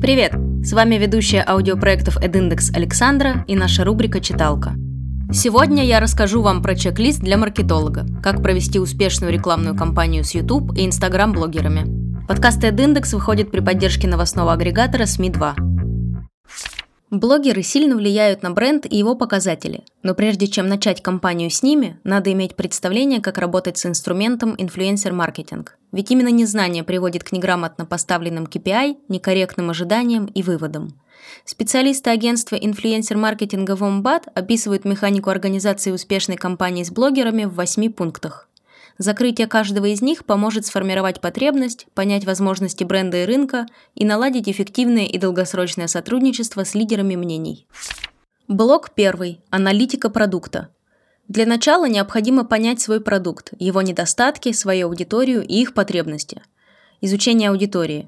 Привет! С вами ведущая аудиопроектов EdIndex Александра и наша рубрика «Читалка». Сегодня я расскажу вам про чек-лист для маркетолога, как провести успешную рекламную кампанию с YouTube и Instagram блогерами. Подкаст EdIndex выходит при поддержке новостного агрегатора СМИ-2. Блогеры сильно влияют на бренд и его показатели, но прежде чем начать кампанию с ними, надо иметь представление, как работать с инструментом инфлюенсер-маркетинг. Ведь именно незнание приводит к неграмотно поставленным KPI, некорректным ожиданиям и выводам. Специалисты агентства инфлюенсер-маркетинга Wombat описывают механику организации успешной кампании с блогерами в 8 пунктах. Закрытие каждого из них поможет сформировать потребность, понять возможности бренда и рынка и наладить эффективное и долгосрочное сотрудничество с лидерами мнений. Блок первый. Аналитика продукта. Для начала необходимо понять свой продукт, его недостатки, свою аудиторию и их потребности. Изучение аудитории.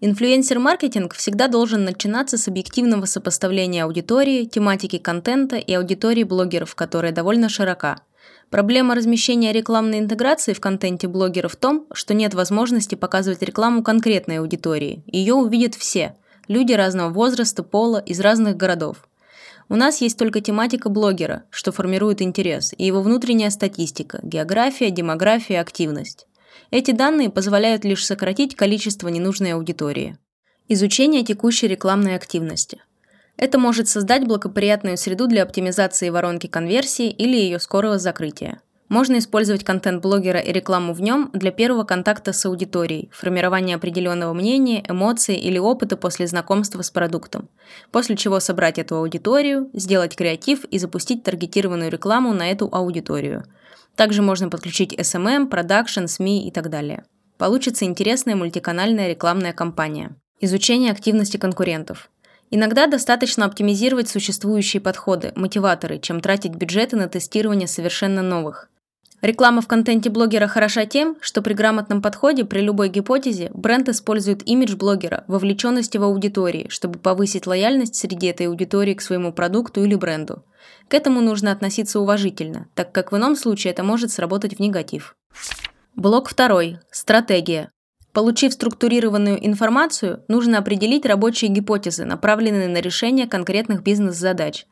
Инфлюенсер-маркетинг всегда должен начинаться с объективного сопоставления аудитории, тематики контента и аудитории блогеров, которая довольно широка – Проблема размещения рекламной интеграции в контенте блогера в том, что нет возможности показывать рекламу конкретной аудитории. Ее увидят все – люди разного возраста, пола, из разных городов. У нас есть только тематика блогера, что формирует интерес, и его внутренняя статистика – география, демография, активность. Эти данные позволяют лишь сократить количество ненужной аудитории. Изучение текущей рекламной активности – это может создать благоприятную среду для оптимизации воронки конверсии или ее скорого закрытия. Можно использовать контент блогера и рекламу в нем для первого контакта с аудиторией, формирования определенного мнения, эмоций или опыта после знакомства с продуктом, после чего собрать эту аудиторию, сделать креатив и запустить таргетированную рекламу на эту аудиторию. Также можно подключить SMM, продакшн, СМИ и так далее. Получится интересная мультиканальная рекламная кампания. Изучение активности конкурентов. Иногда достаточно оптимизировать существующие подходы, мотиваторы, чем тратить бюджеты на тестирование совершенно новых. Реклама в контенте блогера хороша тем, что при грамотном подходе при любой гипотезе бренд использует имидж блогера, вовлеченности в аудитории, чтобы повысить лояльность среди этой аудитории к своему продукту или бренду. К этому нужно относиться уважительно, так как в ином случае это может сработать в негатив. Блок второй. Стратегия. Получив структурированную информацию, нужно определить рабочие гипотезы, направленные на решение конкретных бизнес-задач.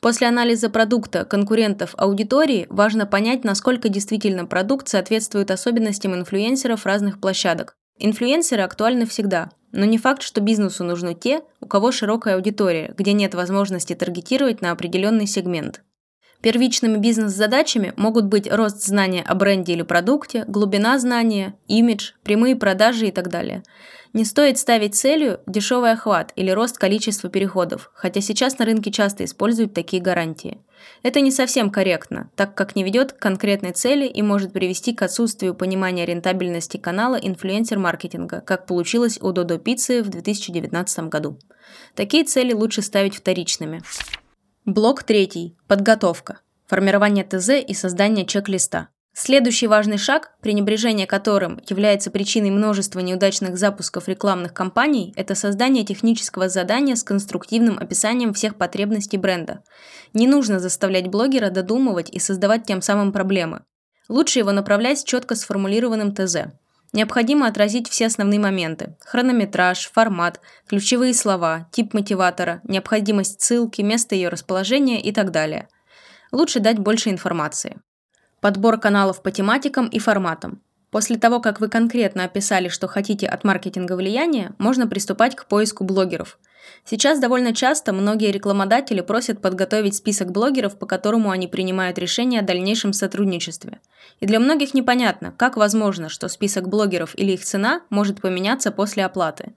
После анализа продукта, конкурентов, аудитории важно понять, насколько действительно продукт соответствует особенностям инфлюенсеров разных площадок. Инфлюенсеры актуальны всегда, но не факт, что бизнесу нужны те, у кого широкая аудитория, где нет возможности таргетировать на определенный сегмент. Первичными бизнес-задачами могут быть рост знания о бренде или продукте, глубина знания, имидж, прямые продажи и так далее. Не стоит ставить целью дешевый охват или рост количества переходов, хотя сейчас на рынке часто используют такие гарантии. Это не совсем корректно, так как не ведет к конкретной цели и может привести к отсутствию понимания рентабельности канала инфлюенсер-маркетинга, как получилось у Додо Пиццы в 2019 году. Такие цели лучше ставить вторичными. Блок третий. Подготовка. Формирование ТЗ и создание чек-листа. Следующий важный шаг, пренебрежение которым является причиной множества неудачных запусков рекламных кампаний, это создание технического задания с конструктивным описанием всех потребностей бренда. Не нужно заставлять блогера додумывать и создавать тем самым проблемы. Лучше его направлять с четко сформулированным ТЗ. Необходимо отразить все основные моменты – хронометраж, формат, ключевые слова, тип мотиватора, необходимость ссылки, место ее расположения и так далее. Лучше дать больше информации. Подбор каналов по тематикам и форматам. После того, как вы конкретно описали, что хотите от маркетинга влияния, можно приступать к поиску блогеров. Сейчас довольно часто многие рекламодатели просят подготовить список блогеров, по которому они принимают решение о дальнейшем сотрудничестве. И для многих непонятно, как возможно, что список блогеров или их цена может поменяться после оплаты.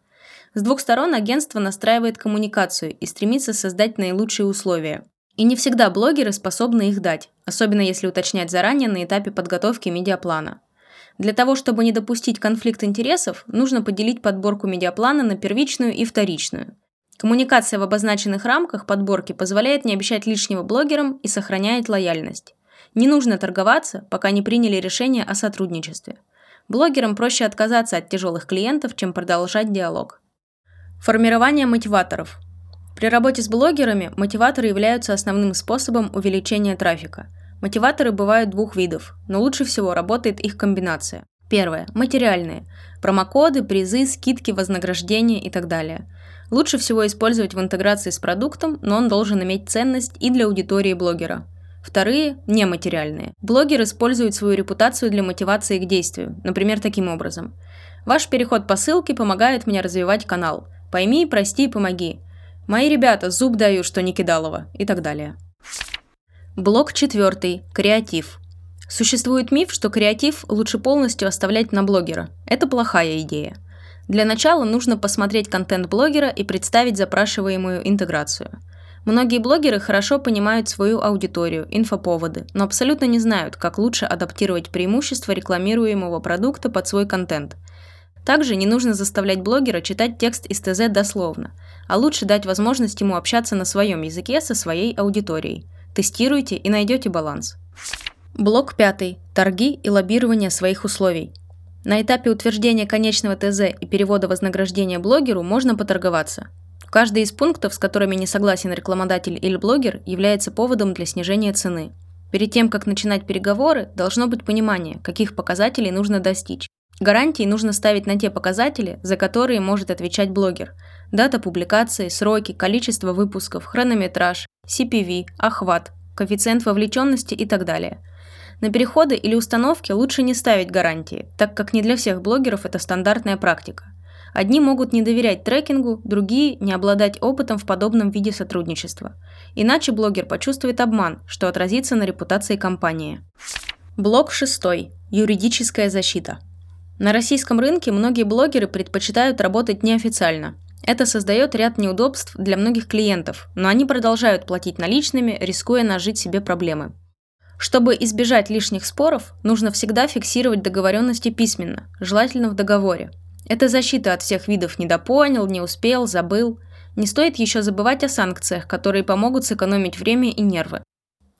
С двух сторон агентство настраивает коммуникацию и стремится создать наилучшие условия. И не всегда блогеры способны их дать, особенно если уточнять заранее на этапе подготовки медиаплана. Для того, чтобы не допустить конфликт интересов, нужно поделить подборку медиаплана на первичную и вторичную. Коммуникация в обозначенных рамках подборки позволяет не обещать лишнего блогерам и сохраняет лояльность. Не нужно торговаться, пока не приняли решение о сотрудничестве. Блогерам проще отказаться от тяжелых клиентов, чем продолжать диалог. Формирование мотиваторов. При работе с блогерами мотиваторы являются основным способом увеличения трафика – Мотиваторы бывают двух видов, но лучше всего работает их комбинация. Первое. Материальные. Промокоды, призы, скидки, вознаграждения и так далее. Лучше всего использовать в интеграции с продуктом, но он должен иметь ценность и для аудитории блогера. Вторые – нематериальные. Блогер использует свою репутацию для мотивации к действию, например, таким образом. Ваш переход по ссылке помогает мне развивать канал. Пойми, прости, помоги. Мои ребята, зуб даю, что не кидалово и так далее. Блок четвертый. Креатив. Существует миф, что креатив лучше полностью оставлять на блогера. Это плохая идея. Для начала нужно посмотреть контент блогера и представить запрашиваемую интеграцию. Многие блогеры хорошо понимают свою аудиторию, инфоповоды, но абсолютно не знают, как лучше адаптировать преимущества рекламируемого продукта под свой контент. Также не нужно заставлять блогера читать текст из ТЗ дословно, а лучше дать возможность ему общаться на своем языке со своей аудиторией. Тестируйте и найдете баланс. Блок пятый. Торги и лоббирование своих условий. На этапе утверждения конечного ТЗ и перевода вознаграждения блогеру можно поторговаться. Каждый из пунктов, с которыми не согласен рекламодатель или блогер, является поводом для снижения цены. Перед тем, как начинать переговоры, должно быть понимание, каких показателей нужно достичь. Гарантии нужно ставить на те показатели, за которые может отвечать блогер. Дата публикации, сроки, количество выпусков, хронометраж, CPV, охват, коэффициент вовлеченности и так далее – на переходы или установки лучше не ставить гарантии, так как не для всех блогеров это стандартная практика. Одни могут не доверять трекингу, другие – не обладать опытом в подобном виде сотрудничества. Иначе блогер почувствует обман, что отразится на репутации компании. Блок 6. Юридическая защита. На российском рынке многие блогеры предпочитают работать неофициально. Это создает ряд неудобств для многих клиентов, но они продолжают платить наличными, рискуя нажить себе проблемы. Чтобы избежать лишних споров, нужно всегда фиксировать договоренности письменно, желательно в договоре. Это защита от всех видов «недопонял», «не успел», «забыл». Не стоит еще забывать о санкциях, которые помогут сэкономить время и нервы.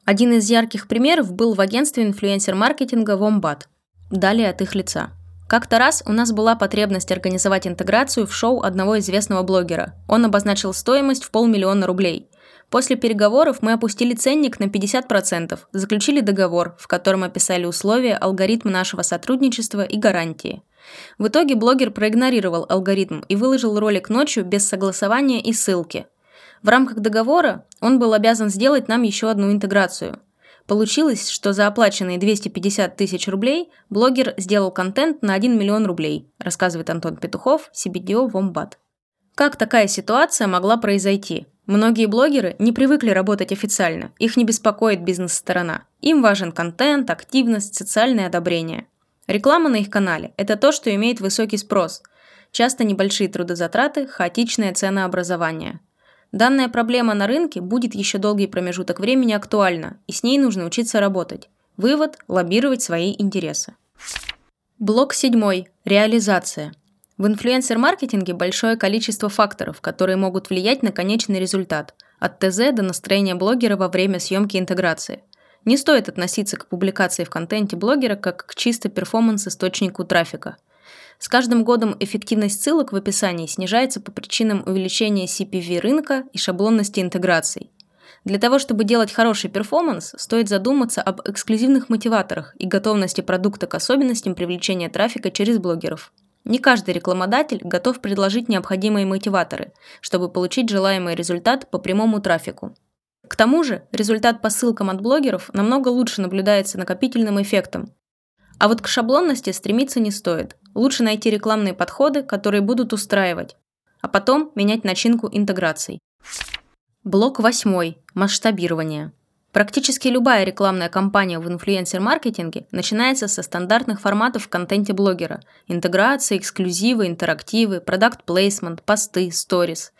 Один из ярких примеров был в агентстве инфлюенсер-маркетинга Wombat. Далее от их лица. Как-то раз у нас была потребность организовать интеграцию в шоу одного известного блогера. Он обозначил стоимость в полмиллиона рублей – После переговоров мы опустили ценник на 50%, заключили договор, в котором описали условия, алгоритм нашего сотрудничества и гарантии. В итоге блогер проигнорировал алгоритм и выложил ролик ночью без согласования и ссылки. В рамках договора он был обязан сделать нам еще одну интеграцию. Получилось, что за оплаченные 250 тысяч рублей блогер сделал контент на 1 миллион рублей, рассказывает Антон Петухов, CBDO Wombat. Как такая ситуация могла произойти? Многие блогеры не привыкли работать официально, их не беспокоит бизнес-сторона. Им важен контент, активность, социальное одобрение. Реклама на их канале – это то, что имеет высокий спрос. Часто небольшие трудозатраты, хаотичное ценообразование. Данная проблема на рынке будет еще долгий промежуток времени актуальна, и с ней нужно учиться работать. Вывод – лоббировать свои интересы. Блок 7. Реализация. В инфлюенсер-маркетинге большое количество факторов, которые могут влиять на конечный результат, от ТЗ до настроения блогера во время съемки интеграции. Не стоит относиться к публикации в контенте блогера как к чисто перформанс-источнику трафика. С каждым годом эффективность ссылок в описании снижается по причинам увеличения CPV рынка и шаблонности интеграций. Для того, чтобы делать хороший перформанс, стоит задуматься об эксклюзивных мотиваторах и готовности продукта к особенностям привлечения трафика через блогеров. Не каждый рекламодатель готов предложить необходимые мотиваторы, чтобы получить желаемый результат по прямому трафику. К тому же, результат по ссылкам от блогеров намного лучше наблюдается накопительным эффектом. А вот к шаблонности стремиться не стоит. Лучше найти рекламные подходы, которые будут устраивать, а потом менять начинку интеграций. Блок 8. Масштабирование. Практически любая рекламная кампания в инфлюенсер-маркетинге начинается со стандартных форматов в контенте блогера – интеграции, эксклюзивы, интерактивы, продукт-плейсмент, посты, сторис.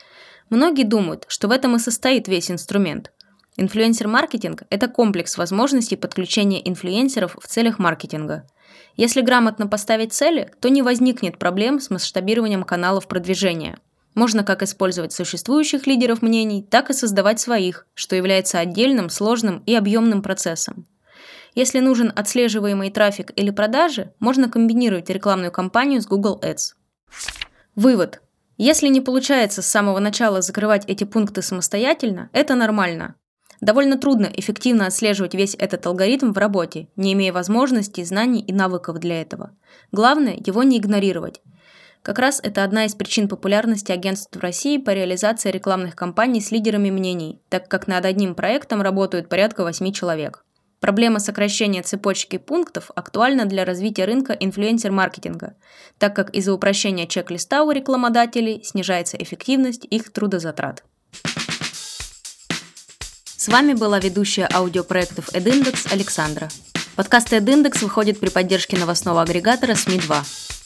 Многие думают, что в этом и состоит весь инструмент. Инфлюенсер-маркетинг – это комплекс возможностей подключения инфлюенсеров в целях маркетинга. Если грамотно поставить цели, то не возникнет проблем с масштабированием каналов продвижения – можно как использовать существующих лидеров мнений, так и создавать своих, что является отдельным, сложным и объемным процессом. Если нужен отслеживаемый трафик или продажи, можно комбинировать рекламную кампанию с Google Ads. Вывод. Если не получается с самого начала закрывать эти пункты самостоятельно, это нормально. Довольно трудно эффективно отслеживать весь этот алгоритм в работе, не имея возможностей, знаний и навыков для этого. Главное – его не игнорировать. Как раз это одна из причин популярности агентств в России по реализации рекламных кампаний с лидерами мнений, так как над одним проектом работают порядка 8 человек. Проблема сокращения цепочки пунктов актуальна для развития рынка инфлюенсер-маркетинга, так как из-за упрощения чек-листа у рекламодателей снижается эффективность их трудозатрат. Вами была ведущая аудиопроектов EdIndex Александра. Подкаст EdIndex выходит при поддержке новостного агрегатора СМИ-2.